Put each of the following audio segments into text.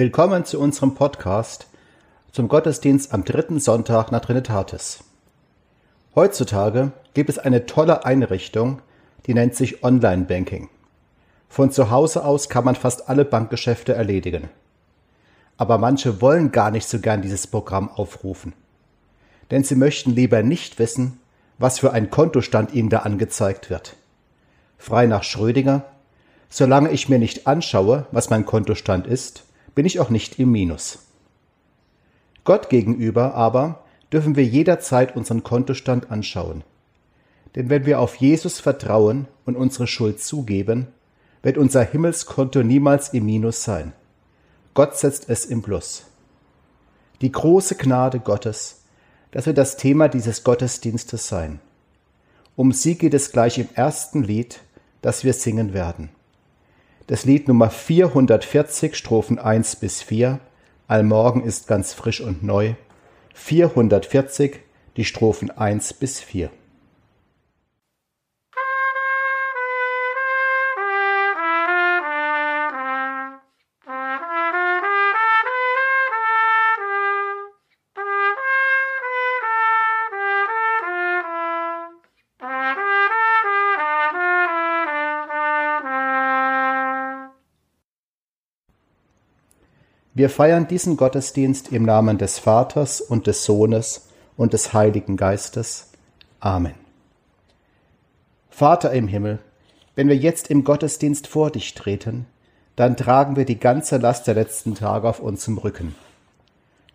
Willkommen zu unserem Podcast zum Gottesdienst am dritten Sonntag nach Trinitatis. Heutzutage gibt es eine tolle Einrichtung, die nennt sich Online-Banking. Von zu Hause aus kann man fast alle Bankgeschäfte erledigen. Aber manche wollen gar nicht so gern dieses Programm aufrufen. Denn sie möchten lieber nicht wissen, was für ein Kontostand ihnen da angezeigt wird. Frei nach Schrödinger, solange ich mir nicht anschaue, was mein Kontostand ist, bin ich auch nicht im Minus. Gott gegenüber aber dürfen wir jederzeit unseren Kontostand anschauen. Denn wenn wir auf Jesus vertrauen und unsere Schuld zugeben, wird unser Himmelskonto niemals im Minus sein. Gott setzt es im Plus. Die große Gnade Gottes, das wird das Thema dieses Gottesdienstes sein. Um sie geht es gleich im ersten Lied, das wir singen werden das Lied Nummer 440, Strophen 1 bis 4. Allmorgen ist ganz frisch und neu. 440, die Strophen 1 bis 4. Wir feiern diesen Gottesdienst im Namen des Vaters und des Sohnes und des Heiligen Geistes. Amen. Vater im Himmel, wenn wir jetzt im Gottesdienst vor dich treten, dann tragen wir die ganze Last der letzten Tage auf unserem Rücken.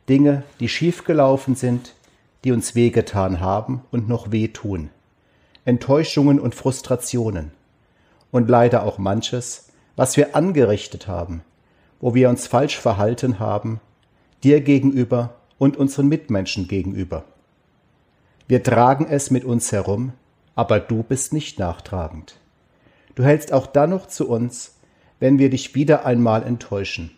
Dinge, die schiefgelaufen sind, die uns wehgetan haben und noch wehtun. Enttäuschungen und Frustrationen. Und leider auch manches, was wir angerichtet haben, wo wir uns falsch verhalten haben, dir gegenüber und unseren Mitmenschen gegenüber. Wir tragen es mit uns herum, aber du bist nicht nachtragend. Du hältst auch dann noch zu uns, wenn wir dich wieder einmal enttäuschen.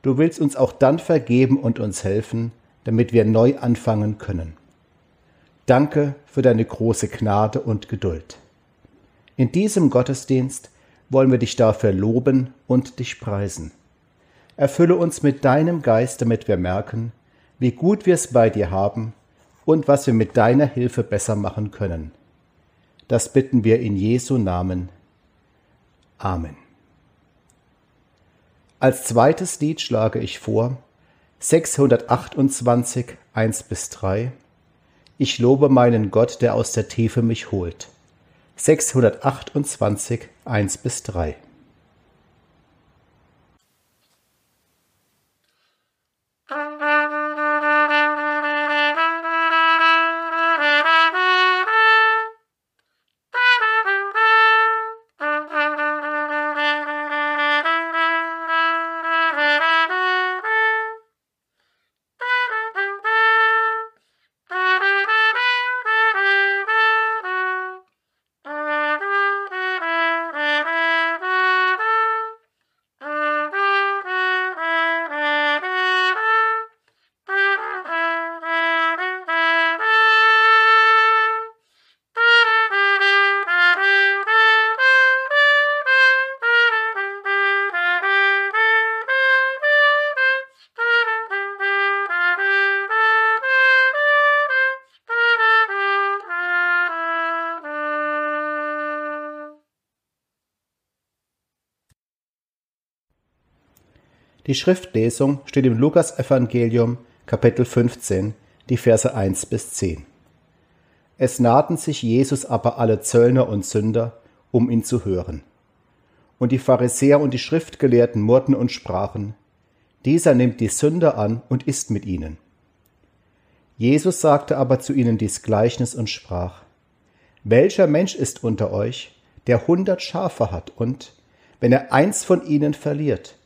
Du willst uns auch dann vergeben und uns helfen, damit wir neu anfangen können. Danke für deine große Gnade und Geduld. In diesem Gottesdienst wollen wir dich dafür loben und dich preisen. Erfülle uns mit deinem Geist, damit wir merken, wie gut wir es bei dir haben und was wir mit deiner Hilfe besser machen können. Das bitten wir in Jesu Namen. Amen. Als zweites Lied schlage ich vor 628 1 bis 3. Ich lobe meinen Gott, der aus der Tiefe mich holt. 628 1 bis 3. Die Schriftlesung steht im Lukas-Evangelium, Kapitel 15, die Verse 1 bis 10. Es nahten sich Jesus aber alle Zöllner und Sünder, um ihn zu hören. Und die Pharisäer und die Schriftgelehrten murrten und sprachen, dieser nimmt die Sünder an und isst mit ihnen. Jesus sagte aber zu ihnen dies Gleichnis und sprach, Welcher Mensch ist unter euch, der hundert Schafe hat und, wenn er eins von ihnen verliert,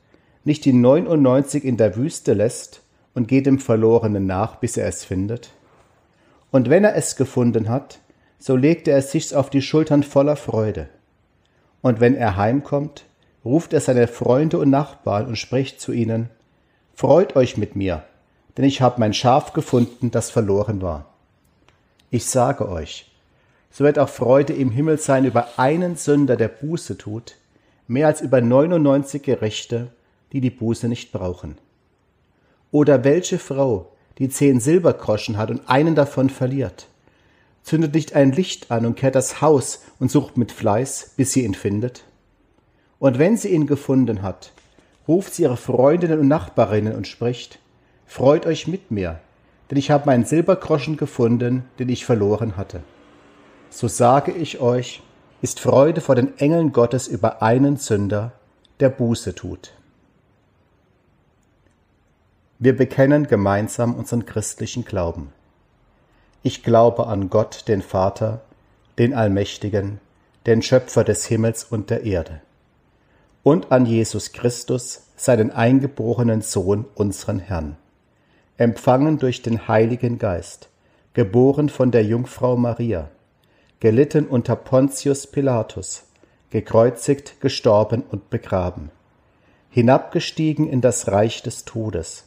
nicht die 99 in der Wüste lässt und geht dem Verlorenen nach, bis er es findet? Und wenn er es gefunden hat, so legt er es sich auf die Schultern voller Freude. Und wenn er heimkommt, ruft er seine Freunde und Nachbarn und spricht zu ihnen, Freut euch mit mir, denn ich habe mein Schaf gefunden, das verloren war. Ich sage euch, so wird auch Freude im Himmel sein über einen Sünder, der Buße tut, mehr als über 99 Gerechte, die die Buße nicht brauchen? Oder welche Frau, die zehn Silbergroschen hat und einen davon verliert, zündet nicht ein Licht an und kehrt das Haus und sucht mit Fleiß, bis sie ihn findet? Und wenn sie ihn gefunden hat, ruft sie ihre Freundinnen und Nachbarinnen und spricht, Freut euch mit mir, denn ich habe meinen Silbergroschen gefunden, den ich verloren hatte. So sage ich euch, ist Freude vor den Engeln Gottes über einen Sünder, der Buße tut. Wir bekennen gemeinsam unseren christlichen Glauben. Ich glaube an Gott, den Vater, den Allmächtigen, den Schöpfer des Himmels und der Erde, und an Jesus Christus, seinen eingeborenen Sohn, unseren Herrn. Empfangen durch den Heiligen Geist, geboren von der Jungfrau Maria, gelitten unter Pontius Pilatus, gekreuzigt, gestorben und begraben, hinabgestiegen in das Reich des Todes,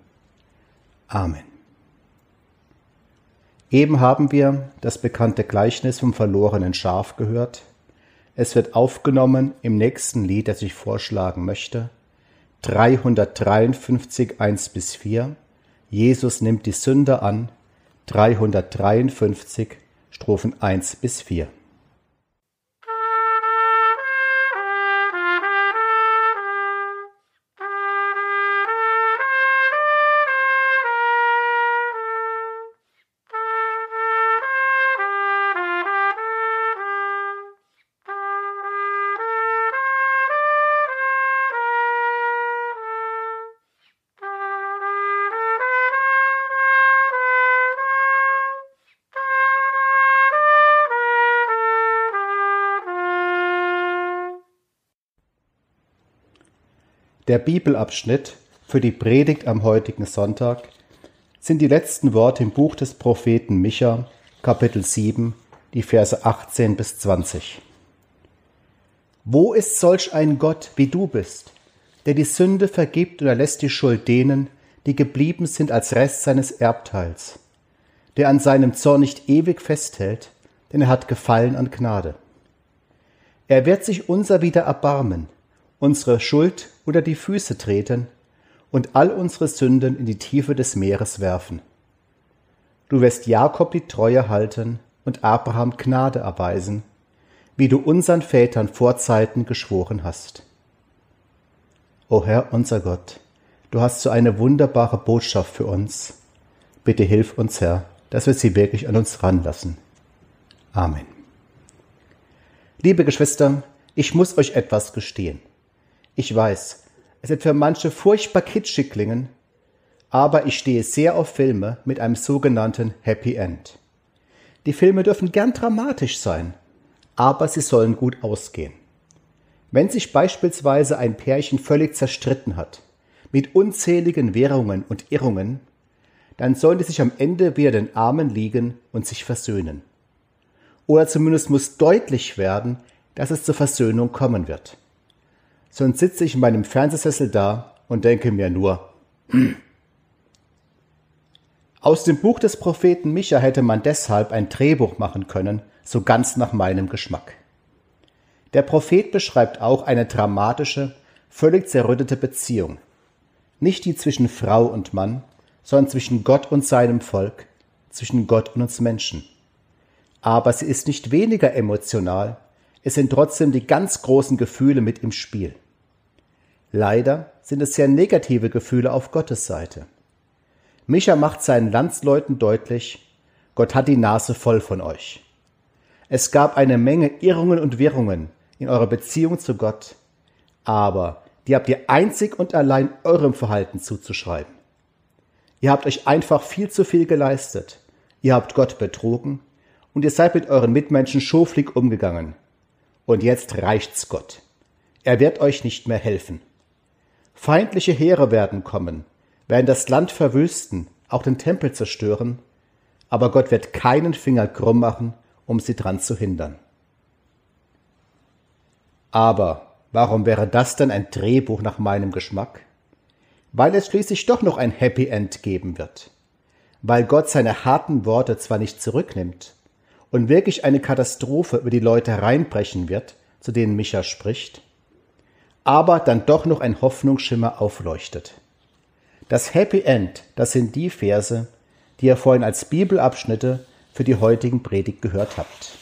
Amen. Eben haben wir das bekannte Gleichnis vom verlorenen Schaf gehört. Es wird aufgenommen im nächsten Lied, das ich vorschlagen möchte. 353 1 bis 4. Jesus nimmt die Sünder an, 353, Strophen 1 bis 4. Der Bibelabschnitt für die Predigt am heutigen Sonntag sind die letzten Worte im Buch des Propheten Micha, Kapitel 7, die Verse 18 bis 20. Wo ist solch ein Gott, wie du bist, der die Sünde vergibt und erlässt die Schuld denen, die geblieben sind als Rest seines Erbteils, der an seinem Zorn nicht ewig festhält, denn er hat Gefallen an Gnade. Er wird sich unser wieder erbarmen, unsere Schuld unter die Füße treten und all unsere Sünden in die Tiefe des Meeres werfen. Du wirst Jakob die Treue halten und Abraham Gnade erweisen, wie du unseren Vätern vor Zeiten geschworen hast. O Herr unser Gott, du hast so eine wunderbare Botschaft für uns. Bitte hilf uns, Herr, dass wir sie wirklich an uns ranlassen. Amen. Liebe Geschwister, ich muss euch etwas gestehen. Ich weiß, es wird für manche furchtbar kitschig klingen, aber ich stehe sehr auf Filme mit einem sogenannten Happy End. Die Filme dürfen gern dramatisch sein, aber sie sollen gut ausgehen. Wenn sich beispielsweise ein Pärchen völlig zerstritten hat, mit unzähligen Währungen und Irrungen, dann sollen die sich am Ende wieder den Armen liegen und sich versöhnen. Oder zumindest muss deutlich werden, dass es zur Versöhnung kommen wird sonst sitze ich in meinem Fernsehsessel da und denke mir nur, hm. Aus dem Buch des Propheten Micha hätte man deshalb ein Drehbuch machen können, so ganz nach meinem Geschmack. Der Prophet beschreibt auch eine dramatische, völlig zerrüttete Beziehung. Nicht die zwischen Frau und Mann, sondern zwischen Gott und seinem Volk, zwischen Gott und uns Menschen. Aber sie ist nicht weniger emotional, es sind trotzdem die ganz großen Gefühle mit im Spiel. Leider sind es sehr negative Gefühle auf Gottes Seite. Micha macht seinen Landsleuten deutlich, Gott hat die Nase voll von euch. Es gab eine Menge Irrungen und Wirrungen in eurer Beziehung zu Gott, aber die habt ihr einzig und allein eurem Verhalten zuzuschreiben. Ihr habt euch einfach viel zu viel geleistet, ihr habt Gott betrogen und ihr seid mit euren Mitmenschen schoflig umgegangen. Und jetzt reicht's Gott. Er wird euch nicht mehr helfen. Feindliche Heere werden kommen, werden das Land verwüsten, auch den Tempel zerstören, aber Gott wird keinen Finger krumm machen, um sie dran zu hindern. Aber warum wäre das denn ein Drehbuch nach meinem Geschmack? Weil es schließlich doch noch ein Happy End geben wird. Weil Gott seine harten Worte zwar nicht zurücknimmt und wirklich eine Katastrophe über die Leute hereinbrechen wird, zu denen Micha spricht, aber dann doch noch ein Hoffnungsschimmer aufleuchtet. Das Happy End, das sind die Verse, die ihr vorhin als Bibelabschnitte für die heutigen Predigt gehört habt.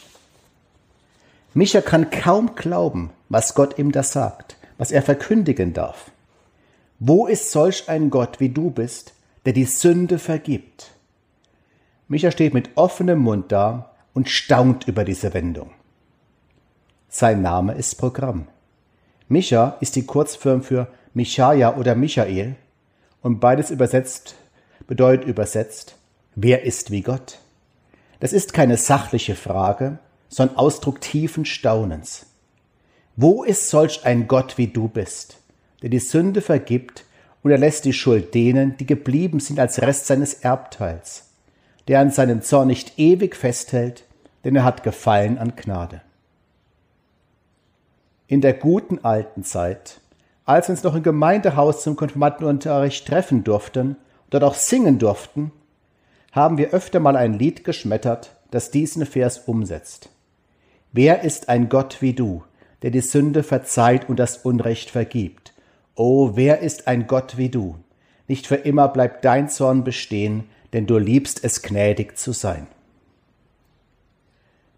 Micha kann kaum glauben, was Gott ihm da sagt, was er verkündigen darf. Wo ist solch ein Gott wie du bist, der die Sünde vergibt? Micha steht mit offenem Mund da und staunt über diese Wendung. Sein Name ist Programm. Micha ist die Kurzform für Michaja oder Michael und beides übersetzt bedeutet übersetzt, wer ist wie Gott? Das ist keine sachliche Frage, sondern Ausdruck tiefen Staunens. Wo ist solch ein Gott wie du bist, der die Sünde vergibt und er lässt die Schuld denen, die geblieben sind als Rest seines Erbteils, der an seinem Zorn nicht ewig festhält, denn er hat Gefallen an Gnade. In der guten alten Zeit, als wir uns noch im Gemeindehaus zum Konfirmandenunterricht treffen durften und dort auch singen durften, haben wir öfter mal ein Lied geschmettert, das diesen Vers umsetzt. Wer ist ein Gott wie du, der die Sünde verzeiht und das Unrecht vergibt? O, wer ist ein Gott wie du? Nicht für immer bleibt dein Zorn bestehen, denn du liebst es gnädig zu sein.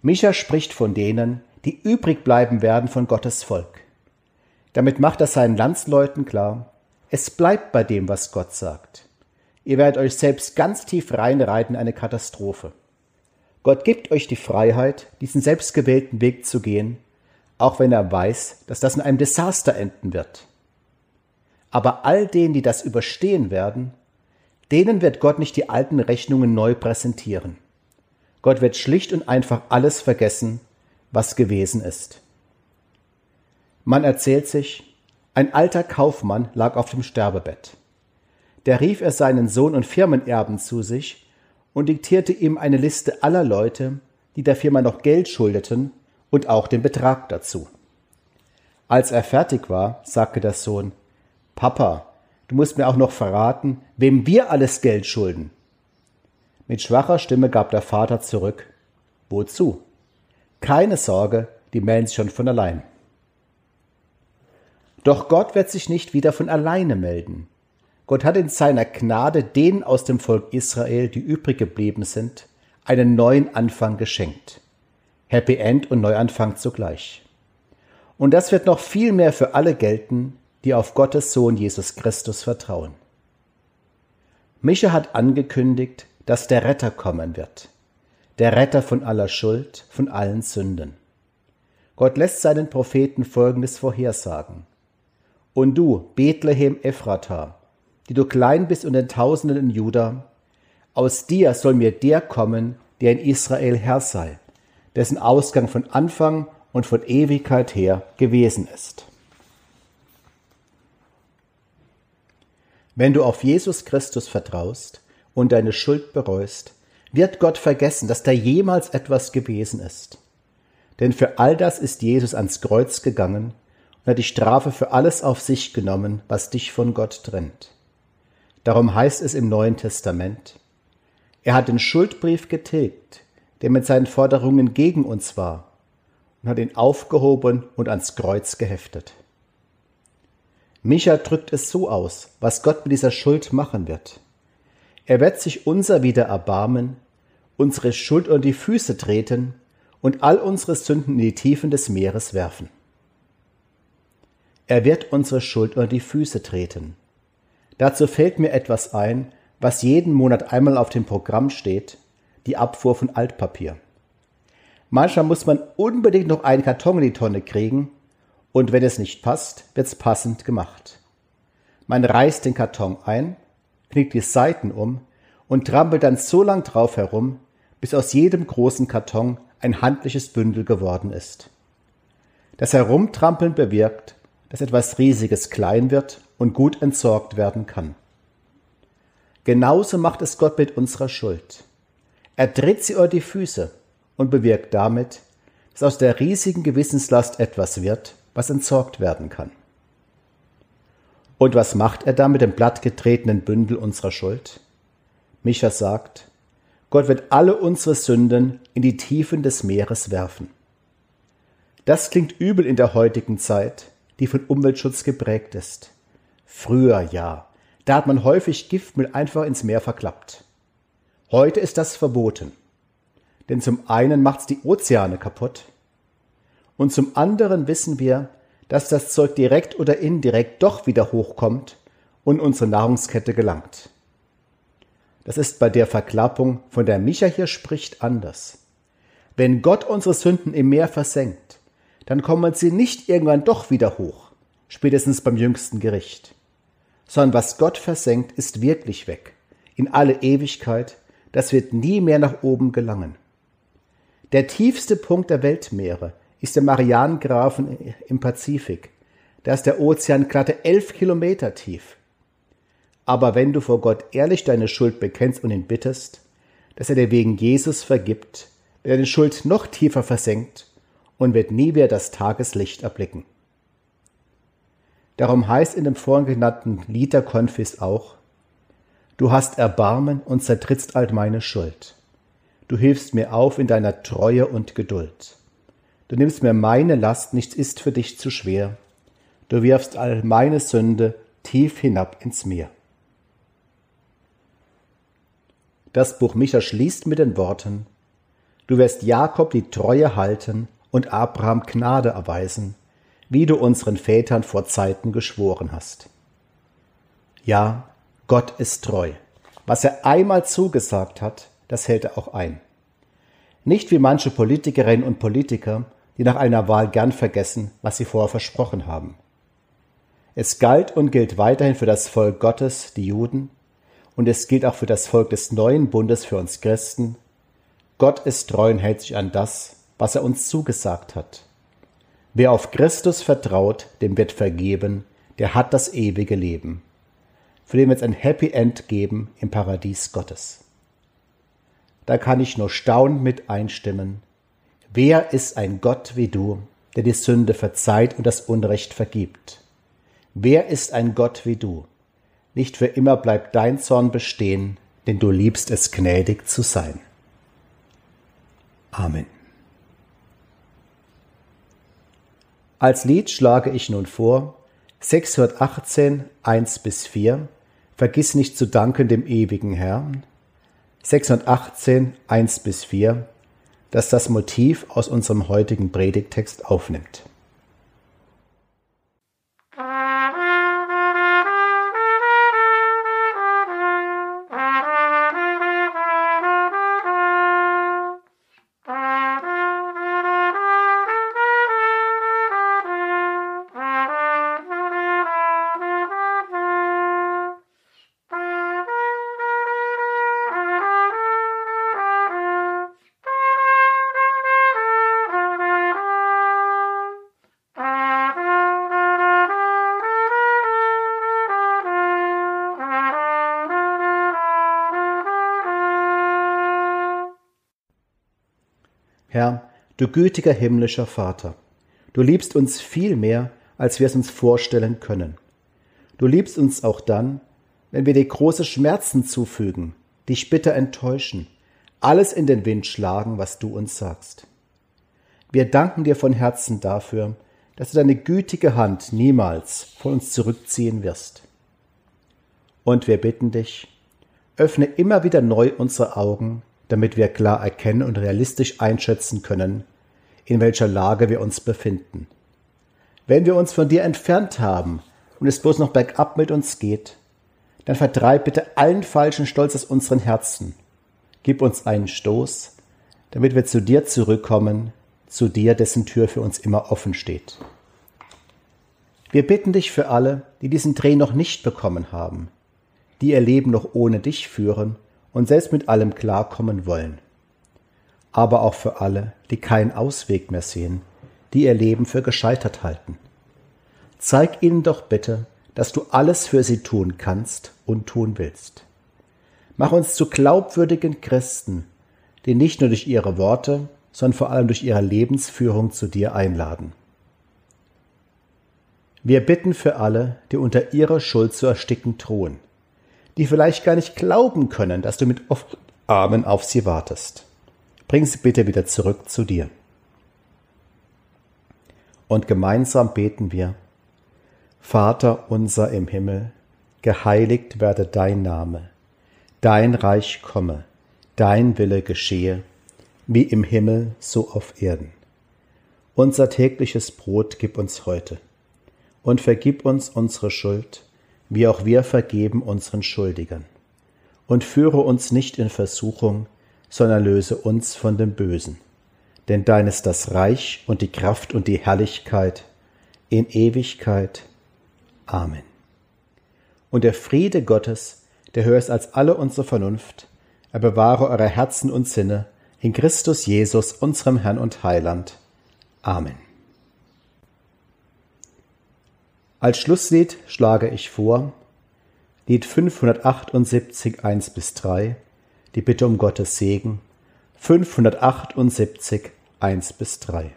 Micha spricht von denen, die übrig bleiben werden von Gottes Volk. Damit macht er seinen Landsleuten klar, es bleibt bei dem, was Gott sagt. Ihr werdet euch selbst ganz tief reinreiten in eine Katastrophe. Gott gibt euch die Freiheit, diesen selbstgewählten Weg zu gehen, auch wenn er weiß, dass das in einem Desaster enden wird. Aber all denen, die das überstehen werden, denen wird Gott nicht die alten Rechnungen neu präsentieren. Gott wird schlicht und einfach alles vergessen, was gewesen ist. Man erzählt sich, ein alter Kaufmann lag auf dem Sterbebett. Da rief er seinen Sohn und Firmenerben zu sich und diktierte ihm eine Liste aller Leute, die der Firma noch Geld schuldeten und auch den Betrag dazu. Als er fertig war, sagte der Sohn, Papa, du musst mir auch noch verraten, wem wir alles Geld schulden. Mit schwacher Stimme gab der Vater zurück, Wozu? Keine Sorge, die melden sich schon von allein. Doch Gott wird sich nicht wieder von alleine melden. Gott hat in seiner Gnade denen aus dem Volk Israel, die übrig geblieben sind, einen neuen Anfang geschenkt. Happy End und Neuanfang zugleich. Und das wird noch viel mehr für alle gelten, die auf Gottes Sohn Jesus Christus vertrauen. Micha hat angekündigt, dass der Retter kommen wird. Der Retter von aller Schuld, von allen Sünden. Gott lässt seinen Propheten Folgendes vorhersagen. Und du, Bethlehem Ephrata, die du klein bist und den Tausenden in Juda, aus dir soll mir der kommen, der in Israel Herr sei, dessen Ausgang von Anfang und von Ewigkeit her gewesen ist. Wenn du auf Jesus Christus vertraust und deine Schuld bereust, wird Gott vergessen, dass da jemals etwas gewesen ist. Denn für all das ist Jesus ans Kreuz gegangen und hat die Strafe für alles auf sich genommen, was dich von Gott trennt. Darum heißt es im Neuen Testament, er hat den Schuldbrief getilgt, der mit seinen Forderungen gegen uns war, und hat ihn aufgehoben und ans Kreuz geheftet. Micha drückt es so aus, was Gott mit dieser Schuld machen wird. Er wird sich unser wieder erbarmen, unsere Schuld unter die Füße treten und all unsere Sünden in die Tiefen des Meeres werfen. Er wird unsere Schuld unter die Füße treten. Dazu fällt mir etwas ein, was jeden Monat einmal auf dem Programm steht, die Abfuhr von Altpapier. Manchmal muss man unbedingt noch einen Karton in die Tonne kriegen und wenn es nicht passt, wird's passend gemacht. Man reißt den Karton ein, knickt die Seiten um und trampelt dann so lang drauf herum, bis aus jedem großen Karton ein handliches Bündel geworden ist. Das Herumtrampeln bewirkt, dass etwas Riesiges klein wird und gut entsorgt werden kann. Genauso macht es Gott mit unserer Schuld. Er tritt sie über die Füße und bewirkt damit, dass aus der riesigen Gewissenslast etwas wird, was entsorgt werden kann. Und was macht er da mit dem blattgetretenen Bündel unserer Schuld? Micha sagt, Gott wird alle unsere Sünden in die Tiefen des Meeres werfen. Das klingt übel in der heutigen Zeit, die von Umweltschutz geprägt ist. Früher ja, da hat man häufig Giftmüll einfach ins Meer verklappt. Heute ist das verboten. Denn zum einen macht's die Ozeane kaputt und zum anderen wissen wir, dass das Zeug direkt oder indirekt doch wieder hochkommt und unsere Nahrungskette gelangt. Das ist bei der Verklappung, von der Micha hier spricht, anders. Wenn Gott unsere Sünden im Meer versenkt, dann kommen sie nicht irgendwann doch wieder hoch, spätestens beim jüngsten Gericht. Sondern was Gott versenkt, ist wirklich weg, in alle Ewigkeit, das wird nie mehr nach oben gelangen. Der tiefste Punkt der Weltmeere ist der Marianengrafen im Pazifik. Da ist der Ozean glatte elf Kilometer tief. Aber wenn du vor Gott ehrlich deine Schuld bekennst und ihn bittest, dass er dir wegen Jesus vergibt, wird deine Schuld noch tiefer versenkt und wird nie wieder das Tageslicht erblicken. Darum heißt in dem vorhin genannten Lied der Konfis auch, Du hast Erbarmen und zertrittst all meine Schuld. Du hilfst mir auf in deiner Treue und Geduld. Du nimmst mir meine Last, nichts ist für dich zu schwer. Du wirfst all meine Sünde tief hinab ins Meer. Das Buch Micha schließt mit den Worten, Du wirst Jakob die Treue halten und Abraham Gnade erweisen, wie du unseren Vätern vor Zeiten geschworen hast. Ja, Gott ist treu. Was er einmal zugesagt hat, das hält er auch ein. Nicht wie manche Politikerinnen und Politiker, die nach einer Wahl gern vergessen, was sie vorher versprochen haben. Es galt und gilt weiterhin für das Volk Gottes, die Juden, und es gilt auch für das Volk des neuen Bundes für uns Christen. Gott ist treu und hält sich an das, was er uns zugesagt hat. Wer auf Christus vertraut, dem wird vergeben, der hat das ewige Leben. Für den wird es ein Happy End geben im Paradies Gottes. Da kann ich nur staunend mit einstimmen. Wer ist ein Gott wie du, der die Sünde verzeiht und das Unrecht vergibt? Wer ist ein Gott wie du? Nicht für immer bleibt dein Zorn bestehen, denn du liebst es gnädig zu sein. Amen. Als Lied schlage ich nun vor 618, 1 bis 4, Vergiss nicht zu danken dem ewigen Herrn, 618, 1 bis 4, das das Motiv aus unserem heutigen Predigtext aufnimmt. Herr, du gütiger himmlischer Vater, du liebst uns viel mehr, als wir es uns vorstellen können. Du liebst uns auch dann, wenn wir dir große Schmerzen zufügen, dich bitter enttäuschen, alles in den Wind schlagen, was du uns sagst. Wir danken dir von Herzen dafür, dass du deine gütige Hand niemals von uns zurückziehen wirst. Und wir bitten dich, öffne immer wieder neu unsere Augen damit wir klar erkennen und realistisch einschätzen können, in welcher Lage wir uns befinden. Wenn wir uns von dir entfernt haben und es bloß noch bergab mit uns geht, dann vertreib bitte allen falschen Stolz aus unseren Herzen. Gib uns einen Stoß, damit wir zu dir zurückkommen, zu dir, dessen Tür für uns immer offen steht. Wir bitten dich für alle, die diesen Dreh noch nicht bekommen haben, die ihr Leben noch ohne dich führen und selbst mit allem klarkommen wollen. Aber auch für alle, die keinen Ausweg mehr sehen, die ihr Leben für gescheitert halten. zeig ihnen doch bitte, dass du alles für sie tun kannst und tun willst. Mach uns zu glaubwürdigen Christen, die nicht nur durch ihre Worte, sondern vor allem durch ihre Lebensführung zu dir einladen. Wir bitten für alle, die unter ihrer Schuld zu ersticken drohen, die vielleicht gar nicht glauben können, dass du mit offenen Armen auf sie wartest. Bring sie bitte wieder zurück zu dir. Und gemeinsam beten wir, Vater unser im Himmel, geheiligt werde dein Name, dein Reich komme, dein Wille geschehe, wie im Himmel so auf Erden. Unser tägliches Brot gib uns heute und vergib uns unsere Schuld, wie auch wir vergeben unseren Schuldigern. Und führe uns nicht in Versuchung, sondern löse uns von dem Bösen. Denn dein ist das Reich und die Kraft und die Herrlichkeit in Ewigkeit. Amen. Und der Friede Gottes, der höher ist als alle unsere Vernunft, er bewahre eure Herzen und Sinne in Christus Jesus, unserem Herrn und Heiland. Amen. Als Schlusslied schlage ich vor. Lied 578 1 bis 3, die Bitte um Gottes Segen, 578 1 bis 3.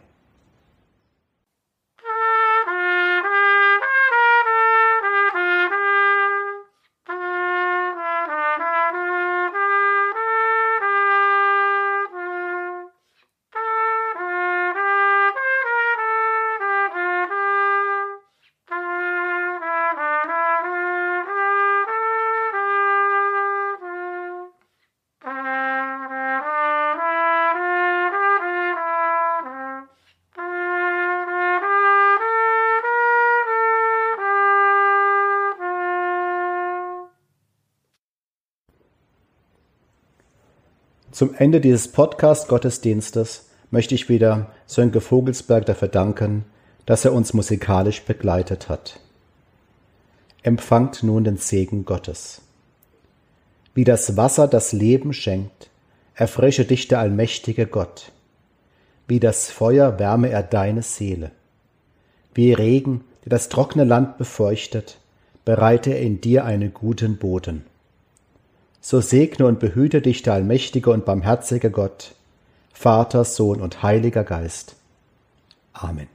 Zum Ende dieses Podcast-Gottesdienstes möchte ich wieder Sönke Vogelsberg dafür danken, dass er uns musikalisch begleitet hat. Empfangt nun den Segen Gottes. Wie das Wasser das Leben schenkt, erfrische dich der allmächtige Gott. Wie das Feuer wärme er deine Seele. Wie Regen, der das trockene Land befeuchtet, bereite er in dir einen guten Boden so segne und behüte dich der allmächtige und barmherzige Gott, Vater, Sohn und Heiliger Geist. Amen.